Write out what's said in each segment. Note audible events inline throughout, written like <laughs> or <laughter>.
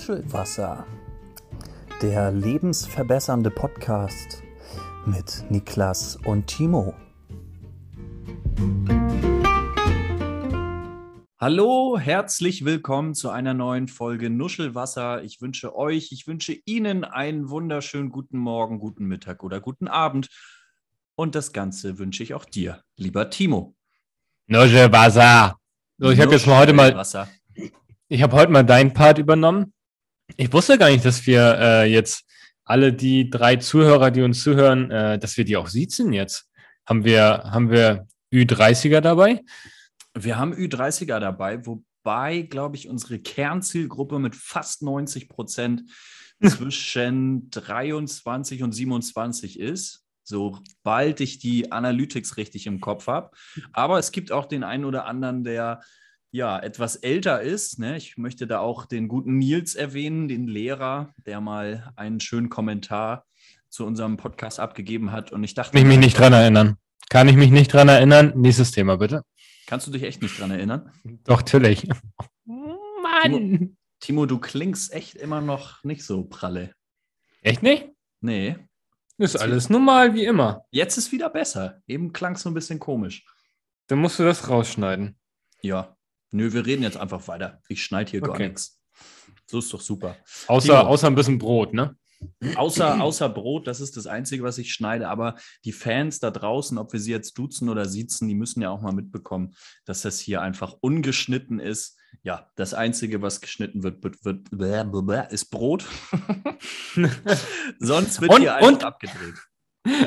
Nuschelwasser, der lebensverbessernde Podcast mit Niklas und Timo. Hallo, herzlich willkommen zu einer neuen Folge Nuschelwasser. Ich wünsche euch, ich wünsche Ihnen einen wunderschönen guten Morgen, guten Mittag oder guten Abend. Und das Ganze wünsche ich auch dir, lieber Timo. Nuschelwasser. So, ich habe jetzt mal heute mal, ich habe heute mal deinen Part übernommen. Ich wusste gar nicht, dass wir äh, jetzt alle die drei Zuhörer, die uns zuhören, äh, dass wir die auch siezen jetzt. Haben wir, haben wir Ü30er dabei? Wir haben Ü30er dabei, wobei, glaube ich, unsere Kernzielgruppe mit fast 90 Prozent <laughs> zwischen 23 und 27 ist, sobald ich die Analytics richtig im Kopf habe. Aber es gibt auch den einen oder anderen, der ja, etwas älter ist. Ne? Ich möchte da auch den guten Nils erwähnen, den Lehrer, der mal einen schönen Kommentar zu unserem Podcast abgegeben hat. Und ich dachte. Kann ich mich nicht dran erinnern. Kann ich mich nicht dran erinnern? Nächstes Thema, bitte. Kannst du dich echt nicht dran erinnern? Doch, natürlich. Mann! Timo, Timo, du klingst echt immer noch nicht so pralle. Echt nicht? Nee. Ist alles normal wie immer. Jetzt ist wieder besser. Eben klang es so ein bisschen komisch. Dann musst du das rausschneiden. Ja, Nö, wir reden jetzt einfach weiter. Ich schneide hier okay. gar nichts. So ist doch super. Außer, außer ein bisschen Brot, ne? Außer, außer Brot, das ist das Einzige, was ich schneide. Aber die Fans da draußen, ob wir sie jetzt duzen oder siezen, die müssen ja auch mal mitbekommen, dass das hier einfach ungeschnitten ist. Ja, das Einzige, was geschnitten wird, wird, wird ist Brot. <laughs> Sonst wird und, hier einfach und, abgedreht.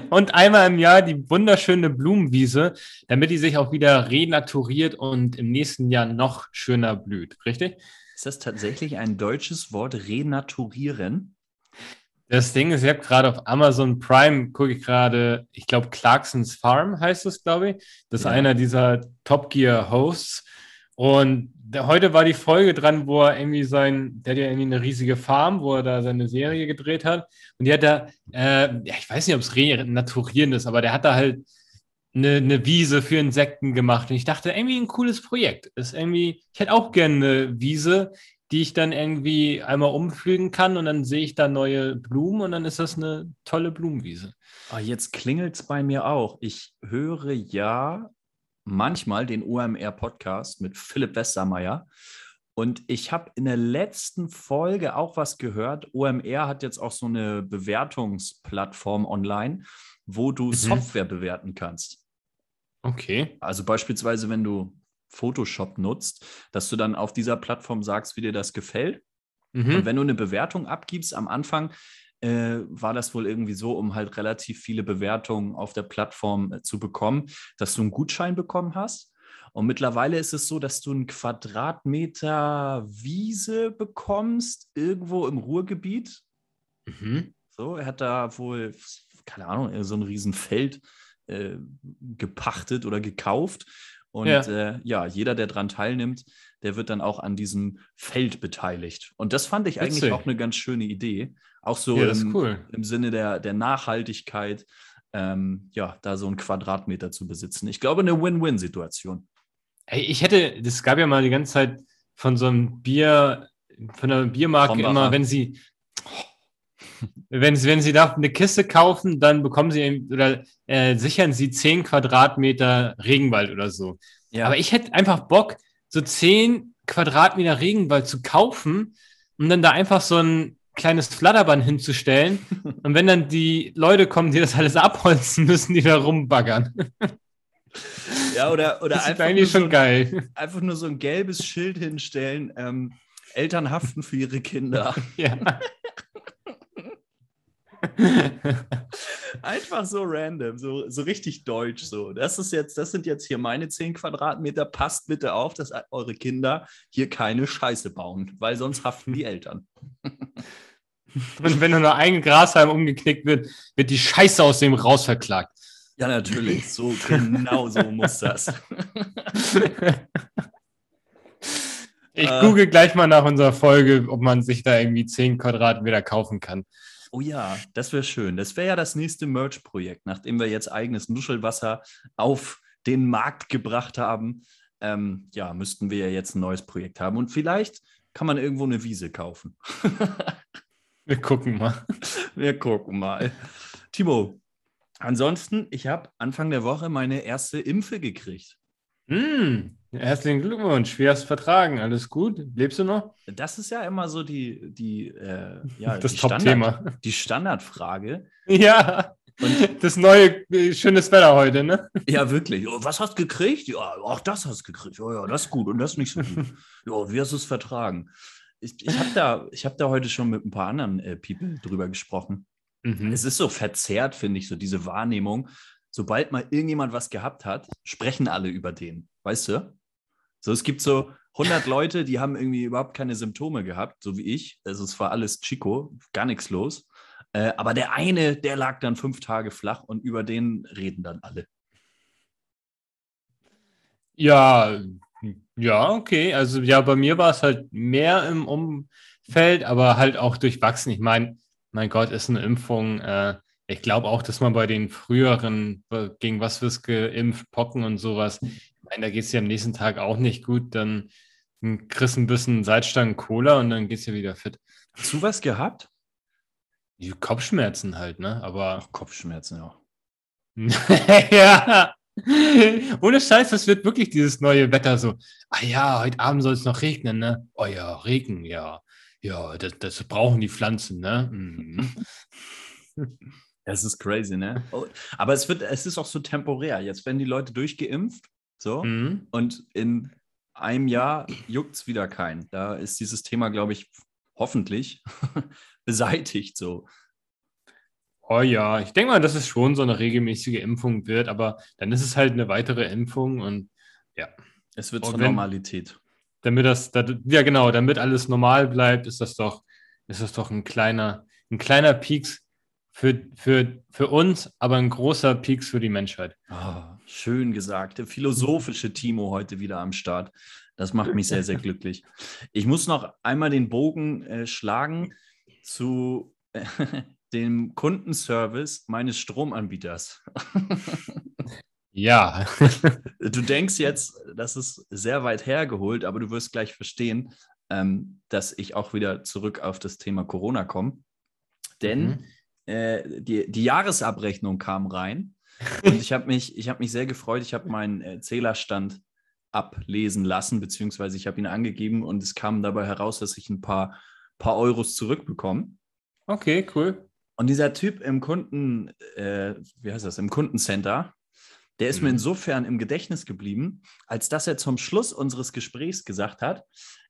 Und einmal im Jahr die wunderschöne Blumenwiese, damit die sich auch wieder renaturiert und im nächsten Jahr noch schöner blüht. Richtig? Ist das tatsächlich ein deutsches Wort, renaturieren? Das Ding ist, ich habe gerade auf Amazon Prime, gucke ich gerade, ich glaube, Clarksons Farm heißt es, glaube ich. Das ist ja. einer dieser Top Gear Hosts. Und heute war die Folge dran, wo er irgendwie sein, der hat ja irgendwie eine riesige Farm, wo er da seine Serie gedreht hat. Und die hat da, äh, ja, ich weiß nicht, ob es renaturieren ist, aber der hat da halt eine, eine Wiese für Insekten gemacht. Und ich dachte, irgendwie ein cooles Projekt. Ist irgendwie, ich hätte auch gerne eine Wiese, die ich dann irgendwie einmal umflügen kann und dann sehe ich da neue Blumen und dann ist das eine tolle Blumenwiese. Oh, jetzt klingelt es bei mir auch. Ich höre ja manchmal den OMR-Podcast mit Philipp Westermeier. Und ich habe in der letzten Folge auch was gehört. OMR hat jetzt auch so eine Bewertungsplattform online, wo du mhm. Software bewerten kannst. Okay. Also beispielsweise, wenn du Photoshop nutzt, dass du dann auf dieser Plattform sagst, wie dir das gefällt. Mhm. Und wenn du eine Bewertung abgibst am Anfang, äh, war das wohl irgendwie so, um halt relativ viele Bewertungen auf der Plattform äh, zu bekommen, dass du einen Gutschein bekommen hast. Und mittlerweile ist es so, dass du einen Quadratmeter Wiese bekommst, irgendwo im Ruhrgebiet. Mhm. So, er hat da wohl, keine Ahnung, so ein Riesenfeld äh, gepachtet oder gekauft. Und ja. Äh, ja. jeder, der daran teilnimmt, der wird dann auch an diesem Feld beteiligt. Und das fand ich Witzig. eigentlich auch eine ganz schöne Idee. Auch so ja, im, cool. im, Sinne der, der Nachhaltigkeit, ähm, ja, da so einen Quadratmeter zu besitzen. Ich glaube, eine Win-Win-Situation. Ich hätte, das gab ja mal die ganze Zeit von so einem Bier, von einer Biermarke immer, wenn sie, wenn, wenn Sie da eine Kiste kaufen, dann bekommen Sie oder äh, sichern Sie 10 Quadratmeter Regenwald oder so. Ja. Aber ich hätte einfach Bock, so 10 Quadratmeter Regenwald zu kaufen und dann da einfach so ein kleines Flatterband hinzustellen. <laughs> Und wenn dann die Leute kommen, die das alles abholzen, müssen die da rumbaggern. Ja, oder, oder das einfach, nur so, geil. einfach nur so ein gelbes Schild hinstellen. Ähm, Eltern haften für ihre Kinder. Ja. <laughs> <laughs> Einfach so random, so, so richtig deutsch. So. Das ist jetzt, das sind jetzt hier meine 10 Quadratmeter. Passt bitte auf, dass eure Kinder hier keine Scheiße bauen, weil sonst haften die Eltern. <laughs> Und wenn nur ein Grashalm umgeknickt wird, wird die Scheiße aus dem raus verklagt. Ja, natürlich. So genau so muss das. <laughs> Ich äh, google gleich mal nach unserer Folge, ob man sich da irgendwie 10 Quadratmeter kaufen kann. Oh ja, das wäre schön. Das wäre ja das nächste Merch-Projekt, nachdem wir jetzt eigenes Nuschelwasser auf den Markt gebracht haben. Ähm, ja, müssten wir ja jetzt ein neues Projekt haben. Und vielleicht kann man irgendwo eine Wiese kaufen. <laughs> Wir gucken mal. <laughs> Wir gucken mal. Timo, ansonsten, ich habe Anfang der Woche meine erste Impfe gekriegt. Mm, herzlichen Glückwunsch. Wie hast du vertragen? Alles gut? Lebst du noch? Das ist ja immer so die, die, äh, ja, das die, Top-Thema. Standard, die Standardfrage. Ja. Und das neue äh, schönes Wetter heute, ne? Ja, wirklich. Oh, was hast du gekriegt? Ja, auch das hast du gekriegt. Ja, ja, das ist gut und das nicht so gut. ja, wie hast du es vertragen? Ich, ich habe da, hab da heute schon mit ein paar anderen äh, People drüber gesprochen. Mhm. Es ist so verzerrt, finde ich, so diese Wahrnehmung. Sobald mal irgendjemand was gehabt hat, sprechen alle über den. Weißt du? So, es gibt so 100 Leute, die haben irgendwie überhaupt keine Symptome gehabt, so wie ich. Also es war alles Chico, gar nichts los. Äh, aber der eine, der lag dann fünf Tage flach und über den reden dann alle. Ja, ja, okay. Also ja, bei mir war es halt mehr im Umfeld, aber halt auch durchwachsen. Ich meine, mein Gott, ist eine Impfung. Äh, ich glaube auch, dass man bei den früheren, gegen was wirst geimpft, Pocken und sowas, meine, da geht es ja am nächsten Tag auch nicht gut. Dann kriegst du ein bisschen Salzstangen Cola und dann geht es ja wieder fit. Hast du was gehabt? Die Kopfschmerzen halt, ne? Aber. Ach, Kopfschmerzen, ja. <laughs> ja. Ohne Scheiß, das wird wirklich dieses neue Wetter so. Ah ja, heute Abend soll es noch regnen, ne? Oh ja, Regen, ja. Ja, das, das brauchen die Pflanzen, ne? Mhm. Das ist crazy, ne? Oh, aber es wird, es ist auch so temporär. Jetzt werden die Leute durchgeimpft, so, mhm. und in einem Jahr juckt es wieder keinen. Da ist dieses Thema, glaube ich, hoffentlich <laughs> beseitigt so. Oh ja, ich denke mal, dass es schon so eine regelmäßige Impfung wird, aber dann ist es halt eine weitere Impfung und ja. Es wird zur Normalität. Damit das, ja genau, damit alles normal bleibt, ist das doch, ist das doch ein kleiner, ein kleiner Peaks für, für, für uns, aber ein großer Peaks für die Menschheit. Oh, schön gesagt. Der philosophische Timo heute wieder am Start. Das macht mich sehr, sehr glücklich. Ich muss noch einmal den Bogen äh, schlagen zu äh, <laughs> dem Kundenservice meines Stromanbieters. ja. du denkst jetzt, das ist sehr weit hergeholt, aber du wirst gleich verstehen, ähm, dass ich auch wieder zurück auf das Thema Corona komme. Denn mhm. Äh, die, die Jahresabrechnung kam rein <laughs> und ich habe mich, hab mich sehr gefreut. Ich habe meinen äh, Zählerstand ablesen lassen, beziehungsweise ich habe ihn angegeben und es kam dabei heraus, dass ich ein paar, paar Euros zurückbekomme. Okay, cool. Und dieser Typ im Kunden, äh, wie heißt das, im Kundencenter, der ist mhm. mir insofern im Gedächtnis geblieben, als dass er zum Schluss unseres Gesprächs gesagt hat,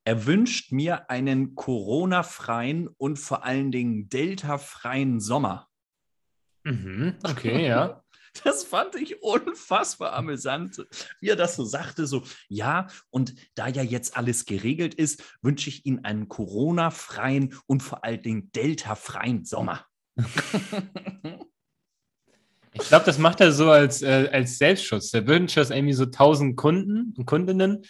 er wünscht mir einen Corona-freien und vor allen Dingen Delta-freien Sommer. Mhm, okay, ja. <laughs> Das fand ich unfassbar amüsant, wie er das so sagte, so, ja, und da ja jetzt alles geregelt ist, wünsche ich Ihnen einen Corona-freien und vor allen Dingen Delta-freien Sommer. <laughs> Ich glaube, das macht er so als, äh, als Selbstschutz. Der wünscht das irgendwie so 1000 Kunden und Kundinnen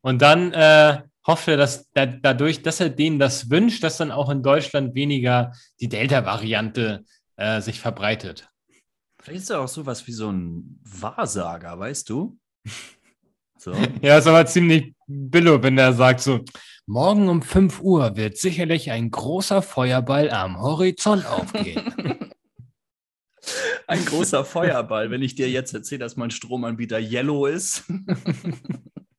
und dann äh, hofft er, dass da, dadurch, dass er denen das wünscht, dass dann auch in Deutschland weniger die Delta-Variante äh, sich verbreitet. Vielleicht ist er auch sowas wie so ein Wahrsager, weißt du? <laughs> So. Ja, ist aber ziemlich billo, wenn er sagt so, morgen um 5 Uhr wird sicherlich ein großer Feuerball am Horizont aufgehen. <laughs> ein großer Feuerball. Wenn ich dir jetzt erzähle, dass mein Stromanbieter Yellow ist, <laughs>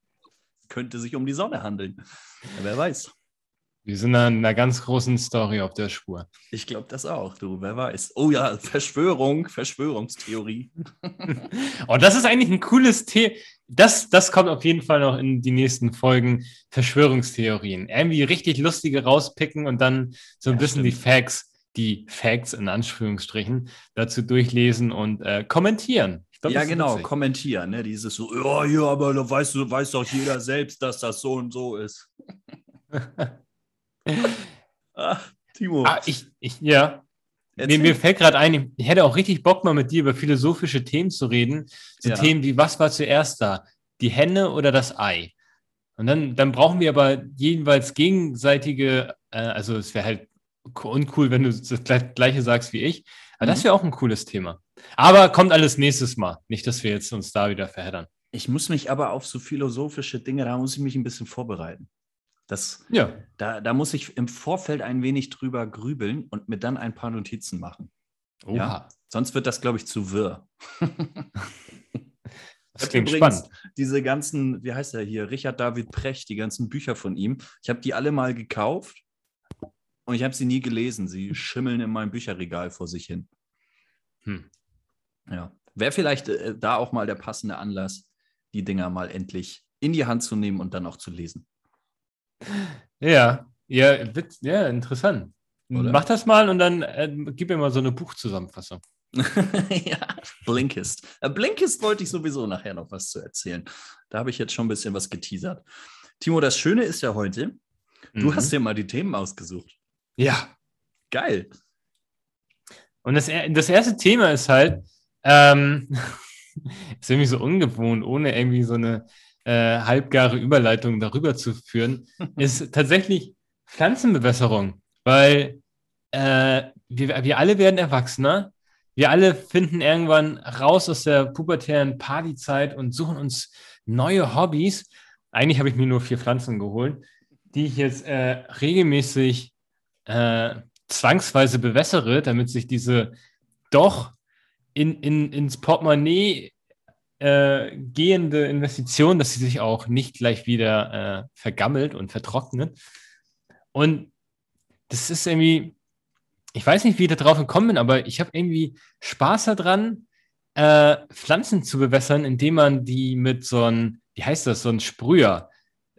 könnte sich um die Sonne handeln. Ja, wer weiß. Wir sind an einer ganz großen Story auf der Spur. Ich glaube das auch, du, wer weiß. Oh ja, Verschwörung, Verschwörungstheorie. <laughs> oh, das ist eigentlich ein cooles Thema. Das, das kommt auf jeden Fall noch in die nächsten Folgen. Verschwörungstheorien. Irgendwie richtig lustige rauspicken und dann so ein ja, bisschen stimmt. die Facts, die Facts in Anführungsstrichen, dazu durchlesen und äh, kommentieren. Glaub, ja, genau, witzig. kommentieren. Ne? Dieses so, ja, ja, aber da weiß, weiß doch jeder selbst, dass das so und so ist. Ach, <laughs> Timo. Ah, ich, ich, ja. Mir, mir, fällt gerade ein, ich hätte auch richtig Bock, mal mit dir über philosophische Themen zu reden. So ja. Themen wie, was war zuerst da? Die Henne oder das Ei? Und dann, dann brauchen wir aber jeweils gegenseitige, äh, also es wäre halt uncool, wenn du das gleiche sagst wie ich. Aber mhm. das wäre auch ein cooles Thema. Aber kommt alles nächstes Mal. Nicht, dass wir jetzt uns da wieder verheddern. Ich muss mich aber auf so philosophische Dinge, da muss ich mich ein bisschen vorbereiten. Das, ja. da, da muss ich im Vorfeld ein wenig drüber grübeln und mir dann ein paar Notizen machen. Oha. Ja? Sonst wird das, glaube ich, zu wirr. <laughs> Das klingt spannend. Diese ganzen, wie heißt er hier, Richard David Precht, die ganzen Bücher von ihm. Ich habe die alle mal gekauft und ich habe sie nie gelesen. Sie schimmeln in meinem Bücherregal vor sich hin. Hm. Ja. Wäre vielleicht äh, da auch mal der passende Anlass, die Dinger mal endlich in die Hand zu nehmen und dann auch zu lesen. Ja, ja, ja interessant. Oder? Mach das mal und dann äh, gib mir mal so eine Buchzusammenfassung. <laughs> ja, Blinkist. Äh, Blinkist wollte ich sowieso nachher noch was zu erzählen. Da habe ich jetzt schon ein bisschen was geteasert. Timo, das Schöne ist ja heute, du mhm. hast dir mal die Themen ausgesucht. Ja. Geil. Und das, das erste Thema ist halt, ähm, <laughs> ist irgendwie so ungewohnt, ohne irgendwie so eine äh, halbgare Überleitung darüber zu führen, <laughs> ist tatsächlich Pflanzenbewässerung. Weil äh, wir, wir alle werden Erwachsener wir alle finden irgendwann raus aus der pubertären Partyzeit und suchen uns neue Hobbys. Eigentlich habe ich mir nur vier Pflanzen geholt, die ich jetzt äh, regelmäßig äh, zwangsweise bewässere, damit sich diese doch in, in, ins Portemonnaie äh, gehende Investition, dass sie sich auch nicht gleich wieder äh, vergammelt und vertrocknet. Und das ist irgendwie, ich weiß nicht, wie ich da drauf gekommen bin, aber ich habe irgendwie Spaß daran, äh, Pflanzen zu bewässern, indem man die mit so einem, wie heißt das, so ein Sprüher,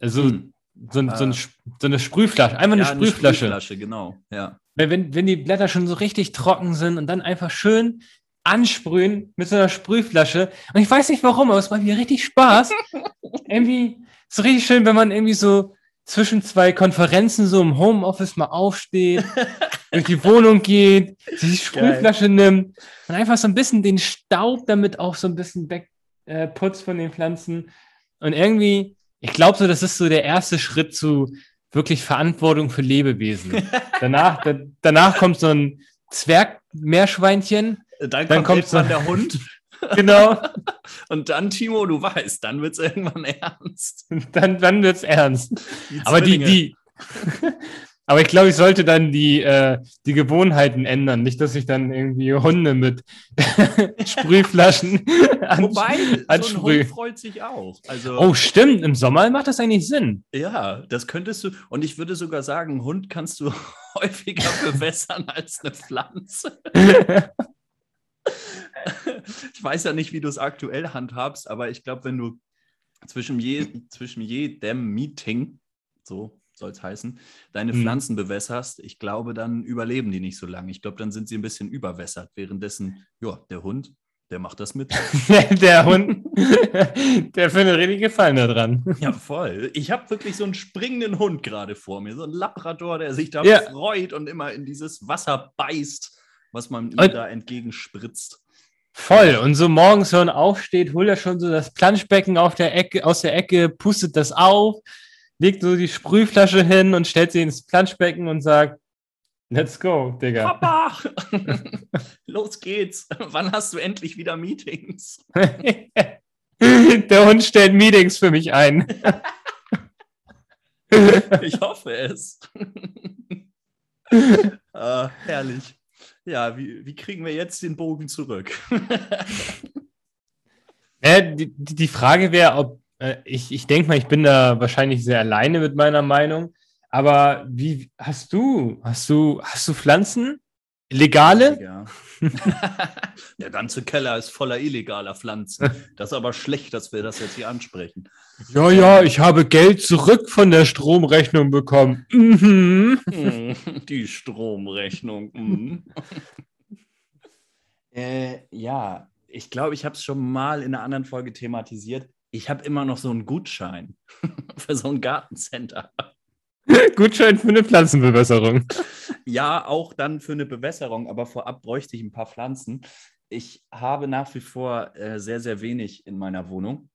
also hm. so, ein, so, ein, ah. so, eine Sprühflasche, einfach eine ja, Sprühflasche. Eine Sprühflasche, genau, ja. Wenn, wenn die Blätter schon so richtig trocken sind und dann einfach schön ansprühen mit so einer Sprühflasche. Und ich weiß nicht warum, aber es macht mir richtig Spaß. <laughs> irgendwie so richtig schön, wenn man irgendwie so zwischen zwei Konferenzen so im Homeoffice mal aufsteht, <laughs> durch die Wohnung geht, sich die Sprühflasche Geil. nimmt und einfach so ein bisschen den Staub damit auch so ein bisschen wegputzt äh, von den Pflanzen. Und irgendwie, ich glaube so, das ist so der erste Schritt zu wirklich Verantwortung für Lebewesen. <laughs> danach, da, danach kommt so ein Zwergmeerschweinchen. Dann, dann kommt, so der Hund. <laughs> Genau. <laughs> Und dann, Timo, du weißt, dann wird es irgendwann <laughs> ernst. Dann, dann wird es ernst. Die Aber die, die, aber ich glaube, ich sollte dann die, äh, die Gewohnheiten ändern. Nicht, dass ich dann irgendwie Hunde mit Sprühflaschen Wobei, so ein Hund freut sich auch. Also, oh, stimmt. Im Sommer macht das eigentlich Sinn. Ja, das könntest du. Und ich würde sogar sagen, Hund kannst du häufiger bewässern als eine Pflanze. <laughs> ich weiß ja nicht, wie du es aktuell handhabst, aber ich glaube, wenn du zwischen, je, zwischen jedem Meeting, so soll es heißen, deine hm. Pflanzen bewässerst, ich glaube, dann überleben die nicht so lange. Ich glaube, dann sind sie ein bisschen überwässert. Währenddessen, ja, der Hund, der macht das mit. <laughs> der Hund, <laughs> der findet richtig Gefallen daran. Ja, voll. Ich habe wirklich so einen springenden Hund gerade vor mir, so einen Labrador, der sich da ja. freut und immer in dieses Wasser beißt, was man ihm da entgegenspritzt. Voll. Und so morgens, wenn man aufsteht, holt er schon so das Planschbecken auf der Ecke, aus der Ecke, pustet das auf, legt so die Sprühflasche hin und stellt sie ins Planschbecken und sagt, Let's go, Digga. Papa! <laughs> Los geht's. Wann hast du endlich wieder Meetings? <laughs> Der Hund stellt Meetings für mich ein. ich hoffe es. <laughs> ah, herrlich. Ja, wie, wie kriegen wir jetzt den Bogen zurück? <laughs> ja, die, die Frage wäre, ob äh, ich, ich denke mal, ich bin da wahrscheinlich sehr alleine mit meiner Meinung. Aber wie hast du, hast du, hast du Pflanzen? Legale? Ja. <laughs> Der ganze Keller ist voller illegaler Pflanzen. Das ist aber schlecht, dass wir das jetzt hier ansprechen. Ja, ja, ich habe Geld zurück von der Stromrechnung bekommen. Mhm. <laughs> Die Stromrechnung. Mhm. <laughs> äh, ja, ich glaube, ich habe es schon mal in einer anderen Folge thematisiert. Ich habe immer noch so einen Gutschein für so ein Gartencenter. Gutschein für eine Pflanzenbewässerung. Ja, auch dann für eine Bewässerung, aber vorab bräuchte ich ein paar Pflanzen. Ich habe nach wie vor äh, sehr, sehr wenig in meiner Wohnung.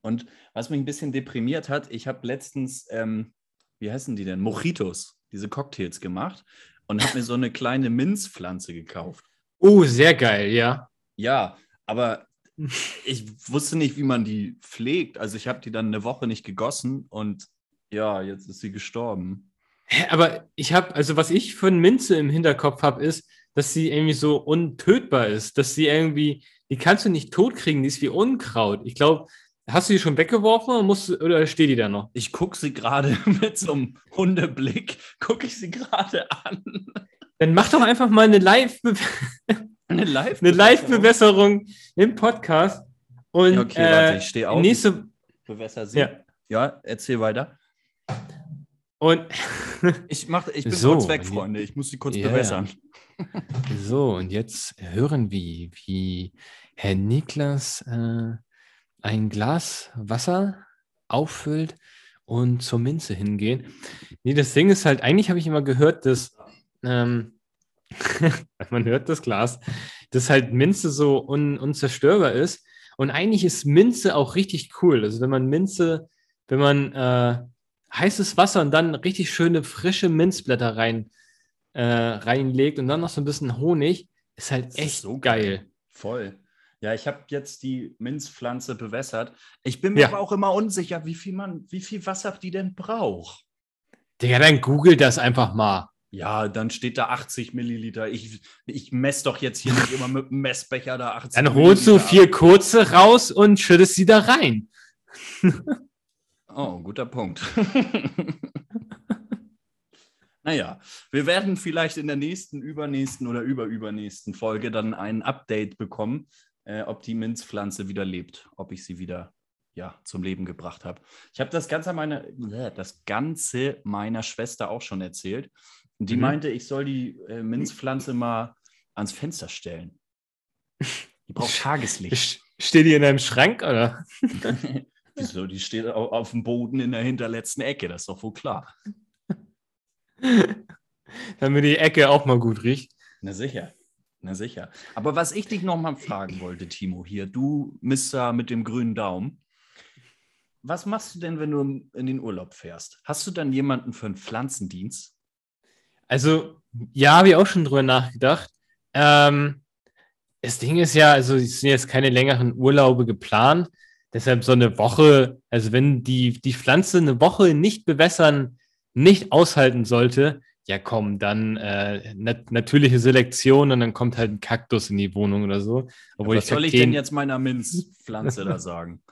Und was mich ein bisschen deprimiert hat, ich habe letztens, ähm, wie heißen die denn? Mojitos, diese Cocktails gemacht und habe mir so eine kleine Minzpflanze gekauft. Oh, sehr geil, ja. Ja, aber ich wusste nicht, wie man die pflegt. Also ich habe die dann eine Woche nicht gegossen und Ja, jetzt ist sie gestorben. Aber ich habe, also was ich für eine Minze im Hinterkopf habe, ist, dass sie irgendwie so untötbar ist, dass sie irgendwie, die kannst du nicht totkriegen, die ist wie Unkraut. Ich glaube, hast du die schon weggeworfen oder, musst, oder steht die da noch? Ich gucke sie gerade <laughs> mit so einem Hundeblick, gucke ich sie gerade an. Dann mach doch einfach mal eine Live- <laughs> Eine Live eine Live-Bewässerung im Podcast. Und Ja, okay, warte, äh, ich stehe auf. nächste, Bewässer sie. ja. ja, erzähl weiter. Und <laughs> Ich, mach, ich bin So, kurz weg, Freunde. Ich muss sie kurz Ja, bewässern. so, und jetzt hören wir, wie Herr Niklas äh, ein Glas Wasser auffüllt und zur Minze hingehen. Nee, das Ding ist halt, eigentlich habe ich immer gehört, dass ähm, <laughs> man hört das Glas, dass halt Minze so un, unzerstörbar ist. Und eigentlich ist Minze auch richtig cool. Also wenn man Minze, wenn man äh, heißes Wasser und dann richtig schöne frische Minzblätter rein, äh, reinlegt und dann noch so ein bisschen Honig, ist halt Das ist echt so geil. Voll. Ja, ich habe jetzt die Minzpflanze bewässert. Ich bin mir Ja. aber auch immer unsicher, wie viel man, wie viel Wasser die denn braucht. Digga, dann google das einfach mal. Ja, dann steht da 80 Milliliter. Ich, ich messe doch jetzt hier nicht immer mit dem Messbecher da 80 Dann holst du Milliliter vier kurze raus und schüttest sie da rein. <laughs> Oh, guter Punkt. <laughs> naja, wir werden vielleicht in der nächsten, übernächsten oder überübernächsten Folge dann ein Update bekommen, äh, ob die Minzpflanze wieder lebt, ob ich sie wieder ja, zum Leben gebracht habe. Ich habe das Ganze meiner, äh, das Ganze meiner Schwester auch schon erzählt. Die Mhm. meinte, ich soll die äh, Minzpflanze mal ans Fenster stellen. Die braucht Tageslicht. Steht die in deinem Schrank, oder? <laughs> Wieso? Die steht au- auf dem Boden in der hinterletzten Ecke, das ist doch wohl klar. <laughs> Damit die Ecke auch mal gut riecht. Na sicher. Na sicher. Aber was ich dich noch mal fragen wollte, Timo, hier, du Mister mit dem grünen Daumen. Was machst du denn, wenn du in den Urlaub fährst? Hast du dann jemanden für einen Pflanzendienst? Also, ja, habe ich auch schon drüber nachgedacht. Ähm, das Ding ist ja, also es sind jetzt keine längeren Urlaube geplant. Deshalb so eine Woche, also wenn die, die Pflanze eine Woche nicht bewässern, nicht aushalten sollte, ja komm, dann äh, nat natürliche Selektion und dann kommt halt ein Kaktus in die Wohnung oder so. Obwohl was ich soll ich denn jetzt meiner Minzpflanze da <laughs> sagen?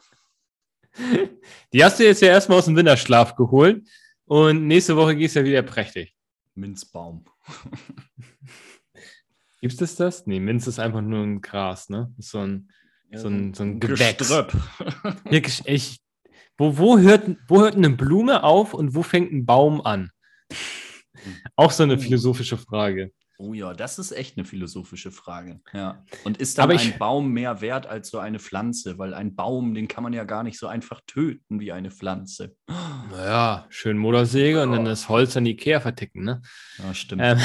Die hast du jetzt ja erstmal aus dem Winterschlaf geholt und nächste Woche gehst du ja wieder prächtig. Minzbaum. Gibt es das? Nee, Minz ist einfach nur ein Gras, ne? Ist so ein, so ein, so ein Gewächs. Geströpp. Wirklich, <laughs> ich, wo, wo, hört, wo hört eine Blume auf und wo fängt ein Baum an? <laughs> Auch so eine Oh. philosophische Frage. Oh ja, das ist echt eine philosophische Frage. Ja. Und ist dann ich- ein Baum mehr wert als so eine Pflanze? Weil ein Baum, den kann man ja gar nicht so einfach töten wie eine Pflanze. Naja, schön Motorsäge und dann das Holz an die Ikea verticken, ne? Ja, stimmt. Ähm,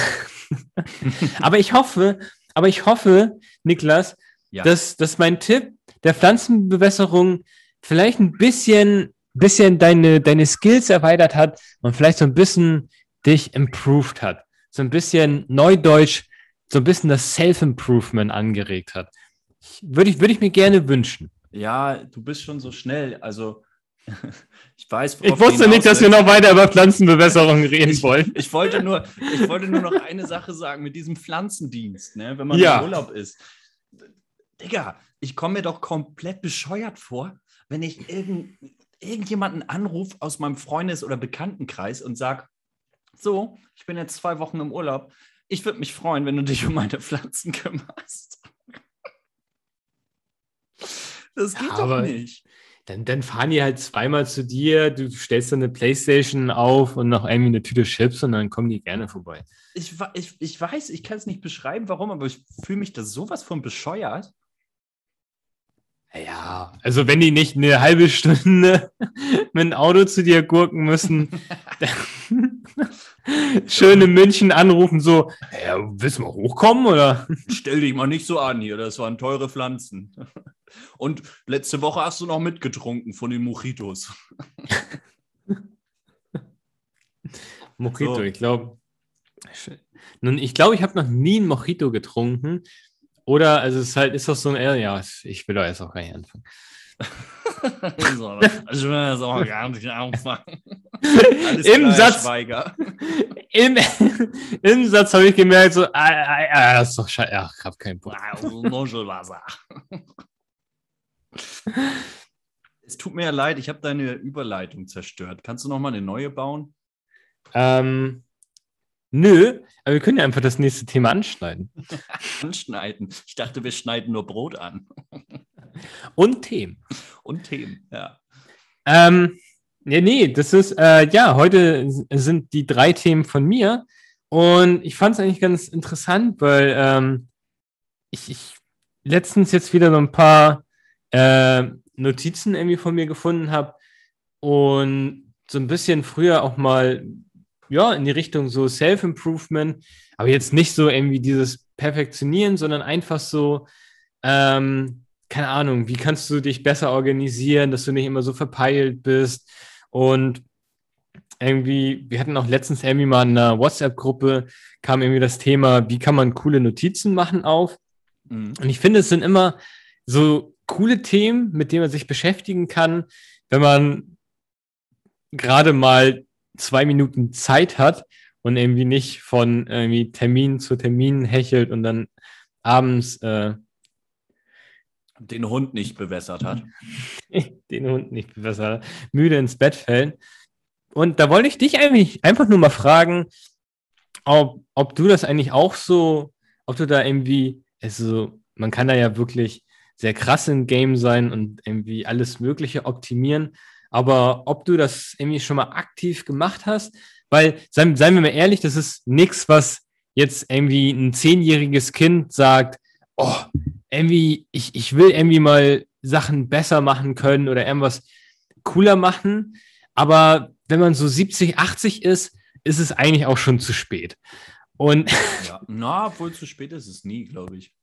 <laughs> aber ich hoffe, aber ich hoffe, Niklas, Ja. dass, dass mein Tipp der Pflanzenbewässerung vielleicht ein bisschen, bisschen deine, deine Skills erweitert hat und vielleicht so ein bisschen dich improved hat. So ein bisschen Neudeutsch, so ein bisschen das Self-Improvement angeregt hat. Würde ich, würde ich mir gerne wünschen. Ja, du bist schon so schnell. Also, <laughs> ich weiß, Ich wusste nicht, dass wir noch weiter über Pflanzenbewässerung reden Ich- wollen. Ich wollte, nur, ich wollte nur noch eine Sache sagen mit diesem Pflanzendienst, ne? wenn man Ja. im Urlaub ist. Digga, ich komme mir doch komplett bescheuert vor, wenn ich irgend, irgendjemanden anrufe aus meinem Freundes- oder Bekanntenkreis und sage, so, ich bin jetzt zwei Wochen im Urlaub. Ich würde mich freuen, wenn du dich um meine Pflanzen kümmerst. Das geht Ja, doch aber- nicht. Dann, dann fahren die halt zweimal zu dir, du stellst dann eine Playstation auf und noch irgendwie eine Tüte Chips und dann kommen die gerne vorbei. Ich, ich, ich weiß, ich kann es nicht beschreiben, warum, aber ich fühle mich da sowas von bescheuert. Ja, also wenn die nicht eine halbe Stunde <laughs> mit dem Auto zu dir gurken müssen, <laughs> schön in München anrufen, so, ja, willst du mal hochkommen oder? <laughs> Stell dich mal nicht so an hier, das waren teure Pflanzen. Und letzte Woche hast du noch mitgetrunken von den Mojitos. Mojito, So. ich glaube. Nun, ich glaube, ich habe noch nie einen Mojito getrunken. Oder, also es ist halt, ist das so ein, ja, ich will da jetzt auch gar nicht anfangen. <laughs> so, also ich will das auch gar nicht anfangen. <laughs> Im Satz, im, <laughs> Im Satz habe ich gemerkt, so, ah, ah, ah, das ist doch scheiße. Ach, ich habe keinen Bock. es tut mir ja leid, ich habe deine Überleitung zerstört. Kannst du noch mal eine neue bauen? Ähm, nö, aber wir können ja einfach das nächste Thema anschneiden. <laughs> anschneiden? Ich dachte, wir schneiden nur Brot an. <laughs> Und Themen. Und Themen, ja. Ähm, nee, nee, das ist, äh, ja, heute sind die drei Themen von mir. Und ich fand es eigentlich ganz interessant, weil ähm, ich, ich letztens jetzt wieder so ein paar äh, Notizen irgendwie von mir gefunden habe und so ein bisschen früher auch mal ja in die Richtung so Self-Improvement, aber jetzt nicht so irgendwie dieses Perfektionieren, sondern einfach so ähm, keine Ahnung, wie kannst du dich besser organisieren, dass du nicht immer so verpeilt bist und irgendwie, wir hatten auch letztens irgendwie mal in einer WhatsApp-Gruppe, kam irgendwie das Thema, wie kann man coole Notizen machen auf. Mhm. Und ich finde, es sind immer so coole Themen, mit denen man sich beschäftigen kann, wenn man gerade mal zwei Minuten Zeit hat und irgendwie nicht von irgendwie Termin zu Termin hechelt und dann abends äh, den Hund nicht bewässert hat. <laughs> den Hund nicht bewässert hat, müde ins Bett fällt. Und da wollte ich dich eigentlich einfach nur mal fragen, ob, ob du das eigentlich auch so, ob du da irgendwie, also man kann da ja wirklich sehr krass im Game sein und irgendwie alles Mögliche optimieren. Aber ob du das irgendwie schon mal aktiv gemacht hast, weil, seien, seien wir mal ehrlich, das ist nichts, was jetzt irgendwie ein zehnjähriges Kind sagt, oh, irgendwie, ich, ich will irgendwie mal Sachen besser machen können oder irgendwas cooler machen. Aber wenn man so 70, 80 ist, ist es eigentlich auch schon zu spät. Und <laughs> ja, na, obwohl zu spät ist es nie, glaube ich.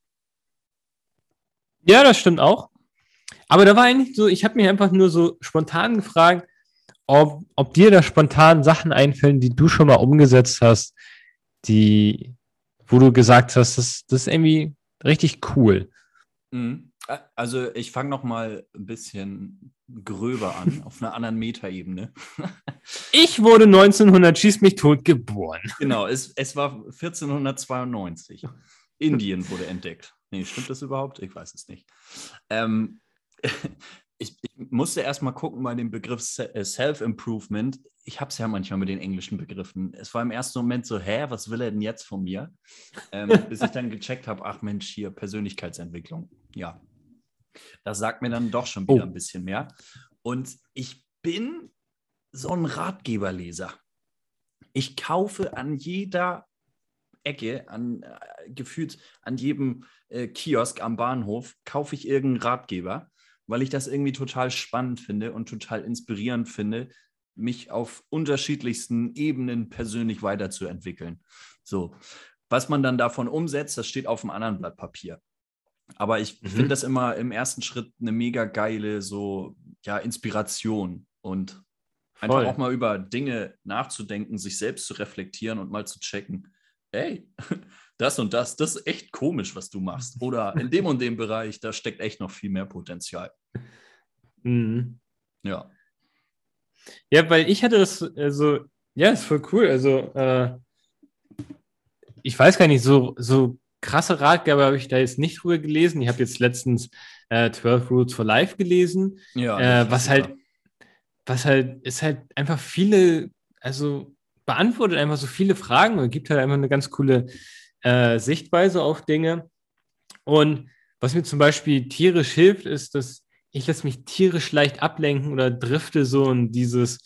Ja, das stimmt auch. Aber da war eigentlich so, ich habe mich einfach nur so spontan gefragt, ob, ob dir da spontan Sachen einfällen, die du schon mal umgesetzt hast, die, wo du gesagt hast, das, das ist irgendwie richtig cool. Mhm. Also ich fange noch mal ein bisschen gröber an, <laughs> auf einer anderen Metaebene. <laughs> ich wurde 1900, schieß mich tot, geboren. Genau, es, es war 1492. <laughs> Indien wurde entdeckt. Nee, stimmt das überhaupt? Ich weiß es nicht. Ähm, ich, ich, musste erst mal gucken bei dem Begriff äh, Self-Improvement. Ich habe es ja manchmal mit den englischen Begriffen. Es war im ersten Moment so, hä, was will er denn jetzt von mir? Ähm, <laughs> bis ich dann gecheckt habe, ach Mensch, hier Persönlichkeitsentwicklung. Ja, das sagt mir dann doch schon wieder oh. ein bisschen mehr. Und ich bin so ein Ratgeberleser. Ich kaufe an jeder Ecke, an äh, gefühlt an jedem äh, Kiosk am Bahnhof, kaufe ich irgendeinen Ratgeber weil ich das irgendwie total spannend finde und total inspirierend finde, mich auf unterschiedlichsten Ebenen persönlich weiterzuentwickeln. So, was man dann davon umsetzt, das steht auf einem anderen Blatt Papier. Aber ich mhm. finde das immer im ersten Schritt eine mega geile so ja Inspiration und Voll. einfach auch mal über Dinge nachzudenken, sich selbst zu reflektieren und mal zu checken, hey, <laughs> das und das, das ist echt komisch, was du machst. Oder in dem und dem Bereich, da steckt echt noch viel mehr Potenzial. Mhm. Ja. Ja, weil ich hatte das, also, ja, ist voll cool. Also, äh, ich weiß gar nicht, so, so krasse Ratgeber habe ich da jetzt nicht drüber gelesen. Ich habe jetzt letztens äh, 12 Rules for Life gelesen. Ja. Äh, was halt, was halt, ist halt einfach viele, also beantwortet einfach so viele Fragen und gibt halt einfach eine ganz coole äh, Sichtweise auf Dinge. Und was mir zum Beispiel tierisch hilft, ist, dass ich lasse mich tierisch leicht ablenken oder drifte so in dieses,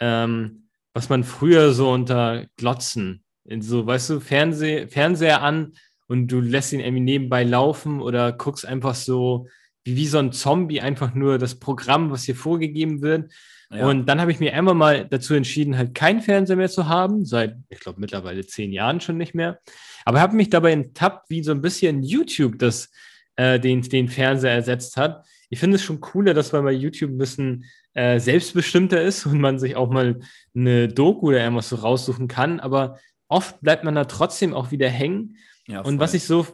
ähm, was man früher so unter Glotzen, in so, weißt du, Fernseh, Fernseher an und du lässt ihn irgendwie nebenbei laufen oder guckst einfach so wie, wie so ein Zombie einfach nur das Programm, was dir vorgegeben wird. Ja. Und dann habe ich mir einmal mal dazu entschieden, halt keinen Fernseher mehr zu haben, seit, ich glaube, mittlerweile zehn Jahren schon nicht mehr. Aber habe mich dabei enttappt, wie so ein bisschen YouTube das, äh, den, den Fernseher ersetzt hat. Ich finde es schon cooler, dass man bei YouTube ein bisschen äh, selbstbestimmter ist und man sich auch mal eine Doku oder irgendwas so raussuchen kann. Aber oft bleibt man da trotzdem auch wieder hängen. Ja, und was ich so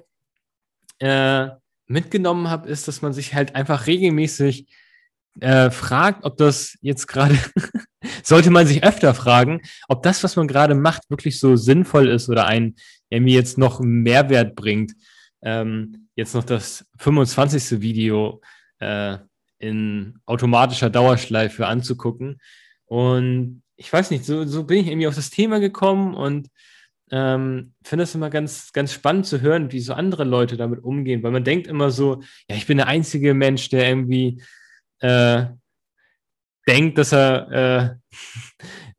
äh, mitgenommen habe, ist, dass man sich halt einfach regelmäßig äh, fragt, ob das jetzt gerade, <laughs> sollte man sich öfter fragen, ob das, was man gerade macht, wirklich so sinnvoll ist oder ein, der mir jetzt noch Mehrwert bringt. Ähm, jetzt noch das 25. Video äh, in automatischer Dauerschleife anzugucken. Und ich weiß nicht, so, so bin ich irgendwie auf das Thema gekommen und ähm, finde es immer ganz, ganz spannend zu hören, wie so andere Leute damit umgehen, weil man denkt immer so, ja, ich bin der einzige Mensch, der irgendwie äh, denkt, dass er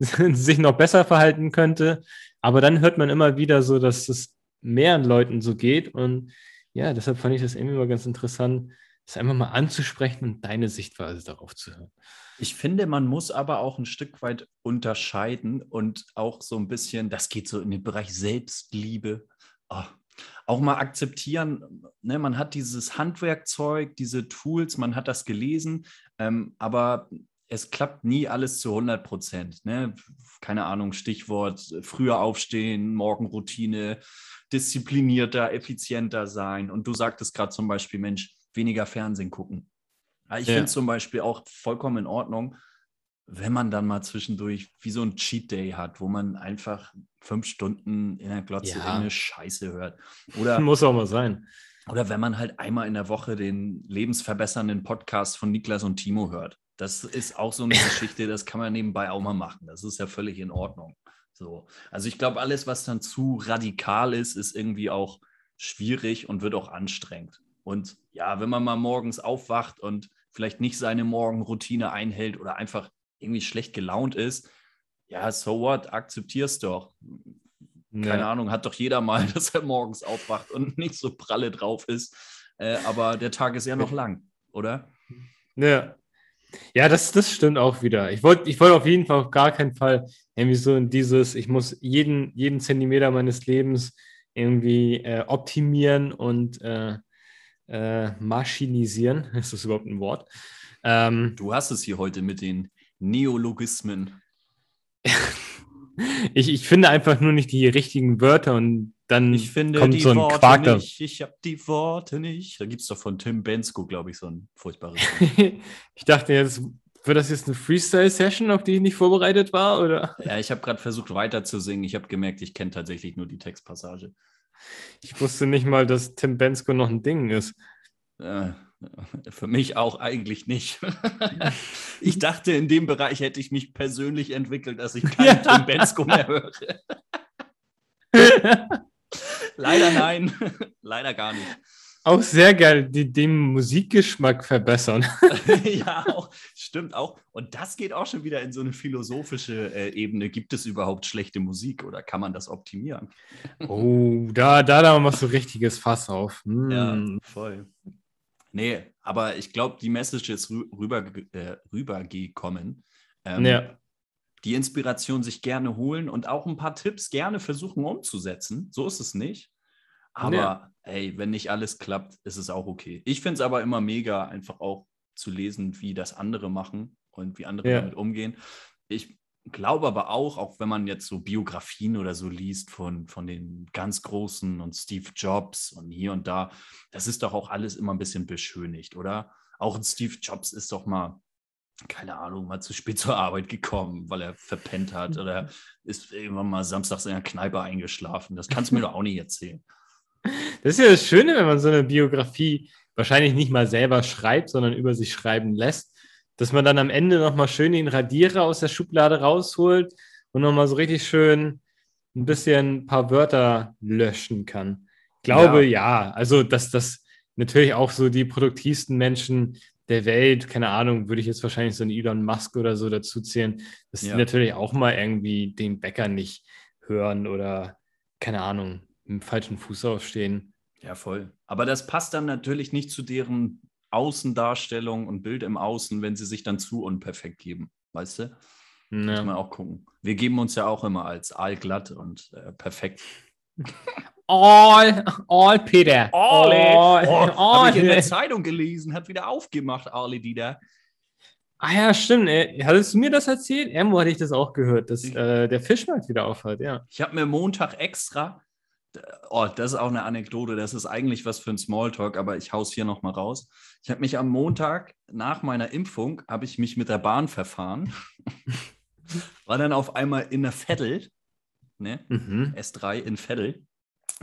äh, <laughs> sich noch besser verhalten könnte. Aber dann hört man immer wieder so, dass es mehreren Leuten so geht. Und ja, deshalb fand ich das irgendwie mal ganz interessant, das einfach mal anzusprechen und deine Sichtweise darauf zu hören. Ich finde, man muss aber auch ein Stück weit unterscheiden und auch so ein bisschen, das geht so in den Bereich Selbstliebe. Oh, auch mal akzeptieren, ne, man hat dieses Handwerkzeug, diese Tools, man hat das gelesen, ähm, aber es klappt nie alles zu 100 Prozent. Ne? Keine Ahnung, Stichwort früher aufstehen, Morgenroutine, disziplinierter, effizienter sein. Und du sagtest gerade zum Beispiel, Mensch, weniger Fernsehen gucken. Ich ja. finde es zum Beispiel auch vollkommen in Ordnung, wenn man dann mal zwischendurch wie so ein Cheat Day hat, wo man einfach fünf Stunden in der Glotze ja. eine Scheiße hört. Oder, <laughs> Muss auch mal sein. Oder wenn man halt einmal in der Woche den lebensverbessernden Podcast von Niklas und Timo hört. Das ist auch so eine <laughs> Geschichte, das kann man nebenbei auch mal machen. Das ist ja völlig in Ordnung. So. Also ich glaube, alles, was dann zu radikal ist, ist irgendwie auch schwierig und wird auch anstrengend. Und ja, wenn man mal morgens aufwacht und vielleicht nicht seine Morgenroutine einhält oder einfach irgendwie schlecht gelaunt ist, ja, so what, akzeptier's doch. Keine ja. Ahnung, hat doch jeder mal, <laughs> dass er morgens aufwacht und nicht so pralle drauf ist. Äh, aber der Tag ist ja noch lang, oder? Ja. Ja, das, das stimmt auch wieder. Ich wollte ich wollt auf jeden Fall auf gar keinen Fall irgendwie so in dieses, ich muss jeden, jeden Zentimeter meines Lebens irgendwie äh, optimieren und äh, äh, maschinisieren. <laughs> Ist das überhaupt ein Wort? Ähm, du hast es hier heute mit den Neologismen. <laughs> ich, ich finde einfach nur nicht die richtigen Wörter und dann ich finde kommt die so ein Worte Quark nicht, ich habe die Worte nicht. Da gibt es doch von Tim Bensko, glaube ich, so ein furchtbares. <laughs> ich dachte jetzt, wird das jetzt eine Freestyle-Session, auf die ich nicht vorbereitet war? Oder? Ja, ich habe gerade versucht weiter zu singen. Ich habe gemerkt, ich kenne tatsächlich nur die Textpassage. Ich wusste nicht mal, dass Tim Bensko noch ein Ding ist. Äh, für mich auch eigentlich nicht. <laughs> ich dachte, in dem Bereich hätte ich mich persönlich entwickelt, dass ich keinen ja. Tim Bensko mehr höre. <laughs> Leider nein. Leider gar nicht. Auch sehr geil, die den Musikgeschmack verbessern. <laughs> <laughs> ja, auch, stimmt auch. Und das geht auch schon wieder in so eine philosophische äh, Ebene. Gibt es überhaupt schlechte Musik oder kann man das optimieren? oh, da, da, da machst du richtiges Fass auf. Mm. Ja, voll. Nee, aber ich glaube, die Message ist rüber, äh, rübergekommen. Ähm, ja. Die Inspiration sich gerne holen und auch ein paar Tipps gerne versuchen umzusetzen. So ist es nicht. Aber ja. hey, wenn nicht alles klappt, ist es auch okay. Ich finde es aber immer mega, einfach auch zu lesen, wie das andere machen und wie andere ja. damit umgehen. Ich glaube aber auch, auch wenn man jetzt so Biografien oder so liest von, von den ganz Großen und Steve Jobs und hier und da, das ist doch auch alles immer ein bisschen beschönigt, oder? Auch ein Steve Jobs ist doch mal, keine Ahnung, mal zu spät zur Arbeit gekommen, weil er verpennt hat oder <laughs> ist irgendwann mal samstags in der Kneipe eingeschlafen. Das kannst du mir doch auch nicht erzählen. Das ist ja das Schöne, wenn man so eine Biografie wahrscheinlich nicht mal selber schreibt, sondern über sich schreiben lässt, dass man dann am Ende nochmal schön den Radierer aus der Schublade rausholt und nochmal so richtig schön ein bisschen ein paar Wörter löschen kann. Ich glaube, ja, ja also dass das natürlich auch so die produktivsten Menschen der Welt, keine Ahnung, würde ich jetzt wahrscheinlich so einen Elon Musk oder so dazu zählen, dass ja. die natürlich auch mal irgendwie den Bäcker nicht hören oder keine Ahnung, im falschen Fuß aufstehen. Ja, voll. Aber das passt dann natürlich nicht zu deren Außendarstellung und Bild im Außen, wenn sie sich dann zu unperfekt geben. Weißt du? Ja. Muss man auch gucken. Wir geben uns ja auch immer als allglatt und äh, perfekt. All, all Peter. All, all, all. all. Habe ich in der Zeitung gelesen, hat wieder aufgemacht, Arle Dieter. Ah ja, stimmt. Äh, hattest du mir das erzählt? Irgendwo hatte ich das auch gehört, dass äh, der Fischmarkt wieder aufhört, ja. Ich habe mir Montag extra oh, das ist auch eine Anekdote, das ist eigentlich was für ein Smalltalk, aber ich hau's hier nochmal raus. Ich habe mich am Montag nach meiner Impfung, habe ich mich mit der Bahn verfahren, <laughs> war dann auf einmal in der Vettel, ne? Mhm. S3 in Vettel,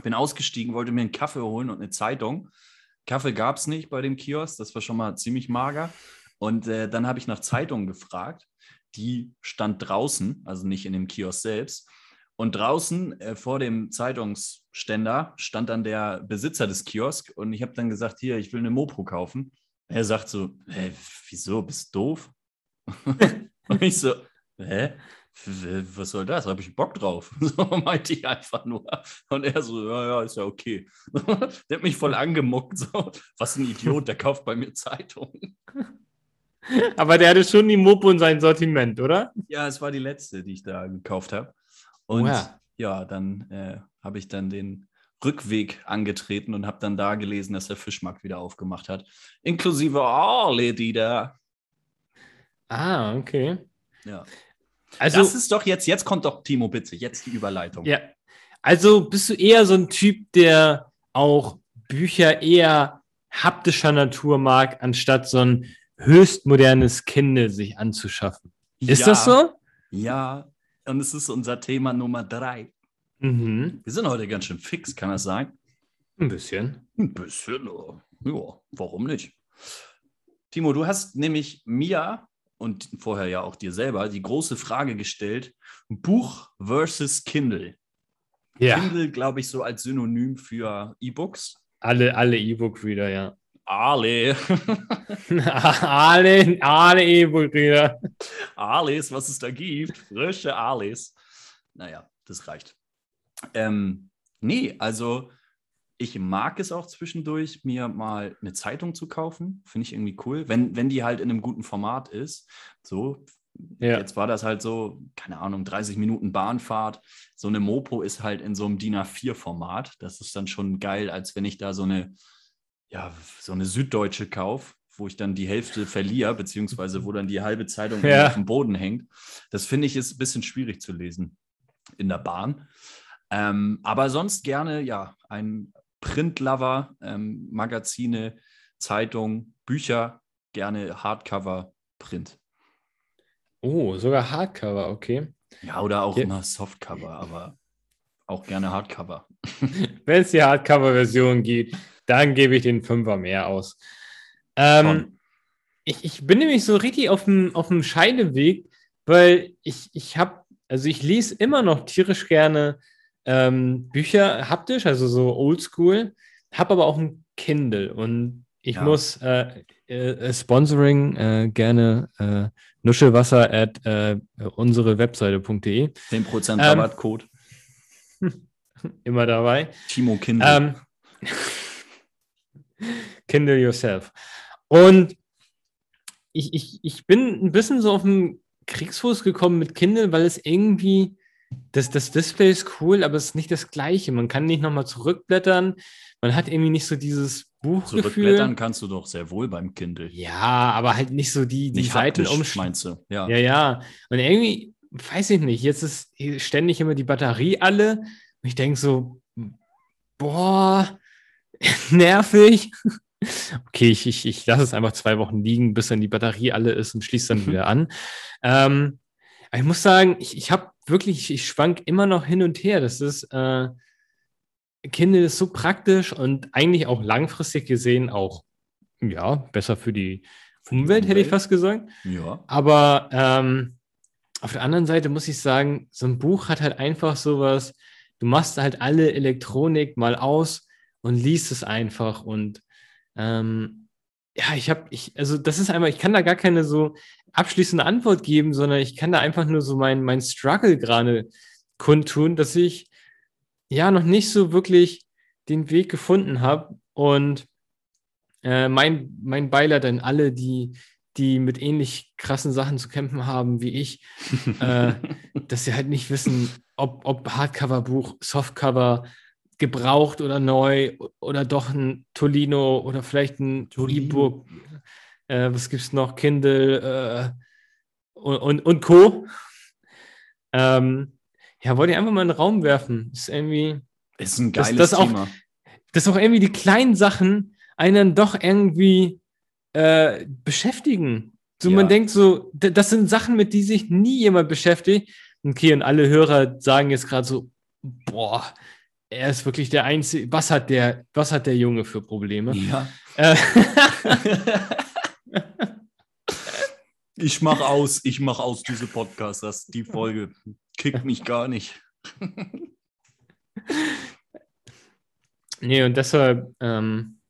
bin ausgestiegen, wollte mir einen Kaffee holen und eine Zeitung. Kaffee gab es nicht bei dem Kiosk, das war schon mal ziemlich mager. Und äh, dann habe ich nach Zeitungen gefragt. Die stand draußen, also nicht in dem Kiosk selbst. Und draußen äh, vor dem Zeitungsständer stand dann der Besitzer des Kiosks und ich habe dann gesagt, hier, ich will eine Mopro kaufen. Er sagt so, hä, wieso, bist du doof? <laughs> und ich so, hä? Was soll das? Habe ich Bock drauf? <laughs> So meinte ich einfach nur. Und er so, ja, ja, ist ja okay. <laughs> der hat mich voll angemuckt. So, was ein Idiot, der kauft bei mir Zeitungen. Aber der hatte schon die Mopo in seinem Sortiment, oder? Ja, es war die letzte, die ich da gekauft habe. Und oh ja. dann äh, habe ich dann den Rückweg angetreten und habe dann da gelesen, dass der Fischmarkt wieder aufgemacht hat. Inklusive alle, die da. Ah, okay. Ja. Also, das ist doch jetzt, jetzt kommt doch Timo bitte, jetzt die Überleitung. Ja. Also bist du eher so ein Typ, der auch Bücher eher haptischer Natur mag, anstatt so ein höchst modernes Kindle sich anzuschaffen. Ist ja, das so? Ja, und es ist unser Thema Nummer drei. Mhm. Wir sind heute ganz schön fix, kann das sein? Ein bisschen. Ein bisschen, ja, warum nicht? Timo, du hast nämlich mir und vorher ja auch dir selber die große Frage gestellt: Buch versus Kindle. Ja. Kindle, glaube ich, so als Synonym für E-Books. Alle, alle E-Book-Reader, ja. <laughs> Ale. Ale, Ale E-Book-Reader. Ales, was es da gibt. Frische Ales. Naja, das reicht. Ähm, nee, also ich mag es auch zwischendurch, mir mal eine Zeitung zu kaufen. Finde ich irgendwie cool, wenn, wenn die halt in einem guten Format ist. So, ja. jetzt war das halt so, keine Ahnung, 30 Minuten Bahnfahrt. So eine Mopo ist halt in so einem DIN A4-Format. Das ist dann schon geil, als wenn ich da so eine, ja, so eine süddeutsche kaufe wo ich dann die Hälfte verliere, beziehungsweise wo dann die halbe Zeitung ja. auf dem Boden hängt. Das finde ich ist ein bisschen schwierig zu lesen in der Bahn. Ähm, aber sonst gerne, ja, ein Printlover, ähm, Magazine, Zeitung, Bücher, gerne Hardcover, Print. Oh, sogar Hardcover, okay. Ja, oder auch ja. immer Softcover, aber auch gerne Hardcover. <laughs> Wenn es die Hardcover-Version gibt, dann gebe ich den Fünfer mehr aus. Ähm, ich, ich bin nämlich so richtig auf dem, auf dem Scheideweg, weil ich, ich habe, also ich lese immer noch tierisch gerne ähm, Bücher haptisch, also so oldschool, habe aber auch ein Kindle und ich ja. muss äh, äh, Sponsoring äh, gerne äh, Nuschelwasser at äh, unsere Webseite.de. 10% ähm, Rabattcode. <laughs> immer dabei. Timo Kindle. Ähm, <laughs> Kindle yourself. Und ich, ich, ich bin ein bisschen so auf den Kriegsfuß gekommen mit Kindle, weil es irgendwie, das, das Display ist cool, aber es ist nicht das gleiche. Man kann nicht nochmal zurückblättern. Man hat irgendwie nicht so dieses Buchgefühl. Zurückblättern kannst du doch sehr wohl beim Kindle. Ja, aber halt nicht so die, die Seiten meinst du? Ja. ja, ja. Und irgendwie, weiß ich nicht, jetzt ist ständig immer die Batterie alle. Und ich denke so, boah, <laughs> nervig. Okay, ich, ich, ich lasse es einfach zwei Wochen liegen, bis dann die Batterie alle ist und schließe dann mhm. wieder an. Ähm, ich muss sagen, ich, ich habe wirklich, ich schwank immer noch hin und her. Das ist, äh, Kindle ist so praktisch und eigentlich auch langfristig gesehen auch, ja, besser für die, für die Umwelt, Umwelt, hätte ich fast gesagt. Ja. Aber ähm, auf der anderen Seite muss ich sagen, so ein Buch hat halt einfach sowas, du machst halt alle Elektronik mal aus und liest es einfach und ähm, ja, ich habe, ich, also das ist einfach, ich kann da gar keine so abschließende Antwort geben, sondern ich kann da einfach nur so mein, mein Struggle gerade kundtun, dass ich ja noch nicht so wirklich den Weg gefunden habe und äh, mein, mein Beileid an alle, die, die mit ähnlich krassen Sachen zu kämpfen haben wie ich, <laughs> äh, dass sie halt nicht wissen, ob, ob Hardcover-Buch, Softcover, gebraucht oder neu oder doch ein Tolino oder vielleicht ein E-Book. Äh, was gibt es noch? Kindle äh, und, und, und, Co. Ähm, ja, wollte ich einfach mal in den Raum werfen. Ist irgendwie, Ist ein geiles das, das Thema. Auch, dass auch irgendwie die kleinen Sachen einen doch irgendwie äh, beschäftigen. So, ja. man denkt so, das sind Sachen, mit die sich nie jemand beschäftigt. Okay, und alle Hörer sagen jetzt gerade so, boah, er ist wirklich der Einzige. Was hat der, was hat der Junge für Probleme? Ja. Äh, <laughs> ich mach aus, ich mach aus diese Podcast, das die Folge kickt mich gar nicht. <laughs> nee, und deshalb, ähm,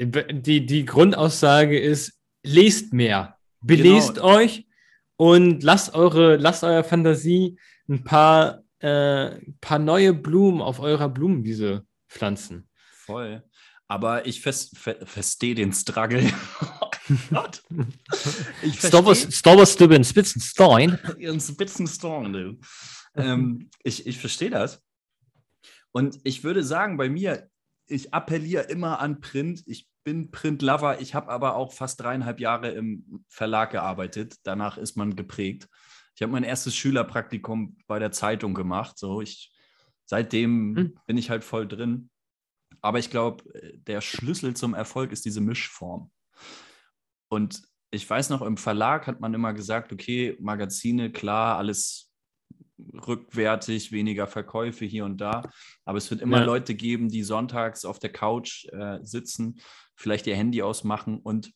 die, die Grundaussage ist, lest mehr, belest genau. euch und lasst eure, lasst eurer Fantasie ein paar, äh, paar neue Blumen auf eurer Blumenwiese pflanzen. Voll. Aber ich verstehe den Struggle. <laughs> Gott. Stop du bist Spitzenstein. <laughs> Spitzenstein, du. ähm, ich ich verstehe das. Und ich würde sagen, bei mir, ich appelliere immer an Print. Ich bin Print-Lover. Ich habe aber auch fast dreieinhalb Jahre im Verlag gearbeitet. Danach ist man geprägt. Ich habe mein erstes Schülerpraktikum bei der Zeitung gemacht. So, ich, seitdem hm. bin ich halt voll drin. Aber ich glaube, der Schlüssel zum Erfolg ist diese Mischform. Und ich weiß noch, im Verlag hat man immer gesagt, okay, Magazine, klar, alles rückwärtig, weniger Verkäufe hier und da. Aber es wird immer ja. Leute geben, die sonntags auf der Couch äh, sitzen, vielleicht ihr Handy ausmachen und